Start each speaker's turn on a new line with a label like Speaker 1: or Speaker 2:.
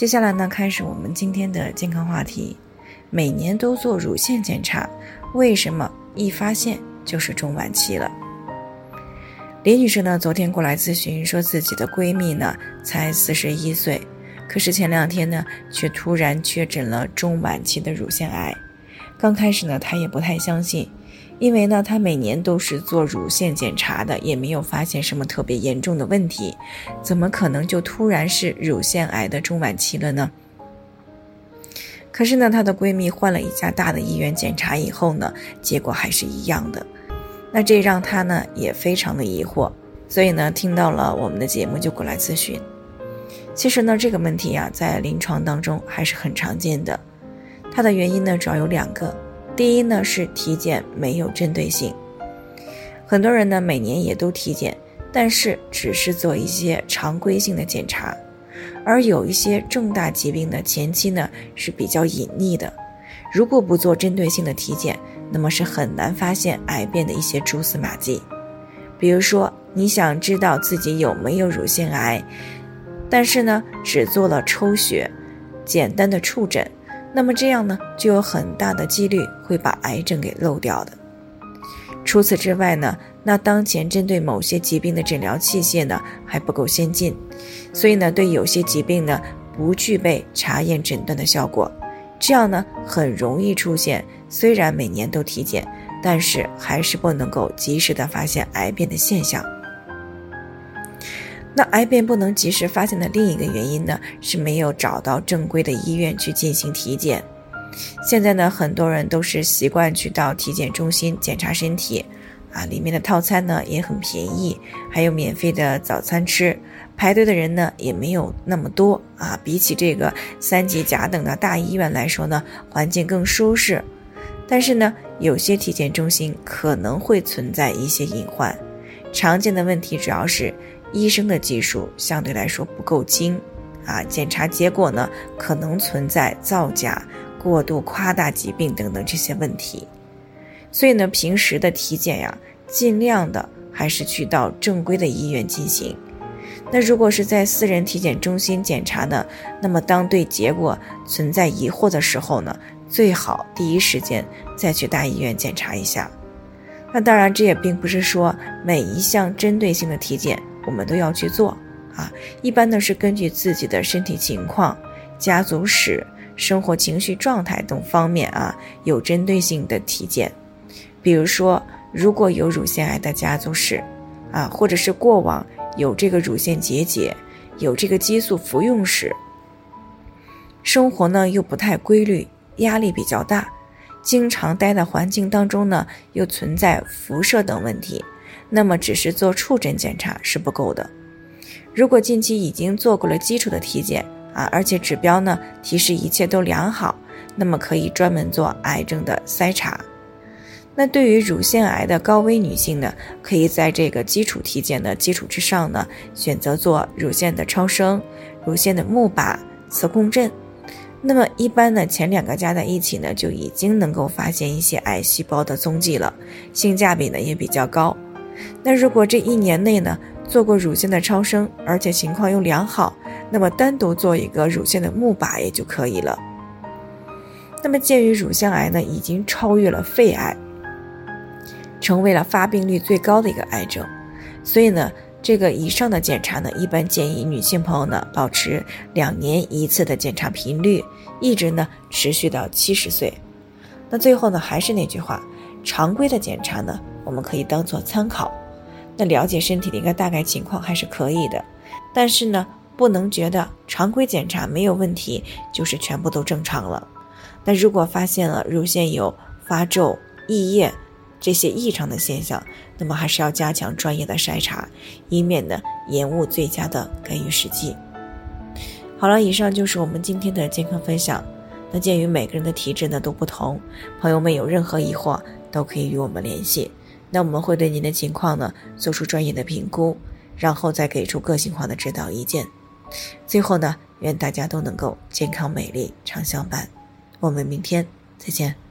Speaker 1: 接下来呢，开始我们今天的健康话题。每年都做乳腺检查，为什么一发现就是中晚期了？李女士呢，昨天过来咨询，说自己的闺蜜呢才四十一岁，可是前两天呢，却突然确诊了中晚期的乳腺癌。刚开始呢，她也不太相信。因为呢，她每年都是做乳腺检查的，也没有发现什么特别严重的问题，怎么可能就突然是乳腺癌的中晚期了呢？可是呢，她的闺蜜换了一家大的医院检查以后呢，结果还是一样的，那这让她呢也非常的疑惑，所以呢，听到了我们的节目就过来咨询。其实呢，这个问题呀，在临床当中还是很常见的，它的原因呢，主要有两个。第一呢是体检没有针对性，很多人呢每年也都体检，但是只是做一些常规性的检查，而有一些重大疾病的前期呢是比较隐匿的，如果不做针对性的体检，那么是很难发现癌变的一些蛛丝马迹。比如说你想知道自己有没有乳腺癌，但是呢只做了抽血，简单的触诊。那么这样呢，就有很大的几率会把癌症给漏掉的。除此之外呢，那当前针对某些疾病的诊疗器械呢还不够先进，所以呢，对有些疾病呢不具备查验诊断的效果，这样呢很容易出现虽然每年都体检，但是还是不能够及时的发现癌变的现象。那癌变不能及时发现的另一个原因呢，是没有找到正规的医院去进行体检。现在呢，很多人都是习惯去到体检中心检查身体，啊，里面的套餐呢也很便宜，还有免费的早餐吃，排队的人呢也没有那么多啊。比起这个三级甲等的大医院来说呢，环境更舒适。但是呢，有些体检中心可能会存在一些隐患，常见的问题主要是。医生的技术相对来说不够精，啊，检查结果呢可能存在造假、过度夸大疾病等等这些问题，所以呢，平时的体检呀，尽量的还是去到正规的医院进行。那如果是在私人体检中心检查呢，那么当对结果存在疑惑的时候呢，最好第一时间再去大医院检查一下。那当然，这也并不是说每一项针对性的体检。我们都要去做啊，一般呢是根据自己的身体情况、家族史、生活情绪状态等方面啊，有针对性的体检。比如说，如果有乳腺癌的家族史啊，或者是过往有这个乳腺结节、有这个激素服用史，生活呢又不太规律，压力比较大，经常待在环境当中呢，又存在辐射等问题。那么只是做触诊检查是不够的。如果近期已经做过了基础的体检啊，而且指标呢提示一切都良好，那么可以专门做癌症的筛查。那对于乳腺癌的高危女性呢，可以在这个基础体检的基础之上呢，选择做乳腺的超声、乳腺的钼靶、磁共振。那么一般呢，前两个加在一起呢，就已经能够发现一些癌细胞的踪迹了，性价比呢也比较高。那如果这一年内呢做过乳腺的超声，而且情况又良好，那么单独做一个乳腺的钼靶也就可以了。那么鉴于乳腺癌呢已经超越了肺癌，成为了发病率最高的一个癌症，所以呢这个以上的检查呢一般建议女性朋友呢保持两年一次的检查频率，一直呢持续到七十岁。那最后呢还是那句话，常规的检查呢。我们可以当做参考，那了解身体的一个大概情况还是可以的，但是呢，不能觉得常规检查没有问题就是全部都正常了。那如果发现了乳腺有发皱、溢液这些异常的现象，那么还是要加强专业的筛查，以免呢延误最佳的干预时机。好了，以上就是我们今天的健康分享。那鉴于每个人的体质呢都不同，朋友们有任何疑惑都可以与我们联系。那我们会对您的情况呢做出专业的评估，然后再给出个性化的指导意见。最后呢，愿大家都能够健康美丽常相伴。我们明天再见。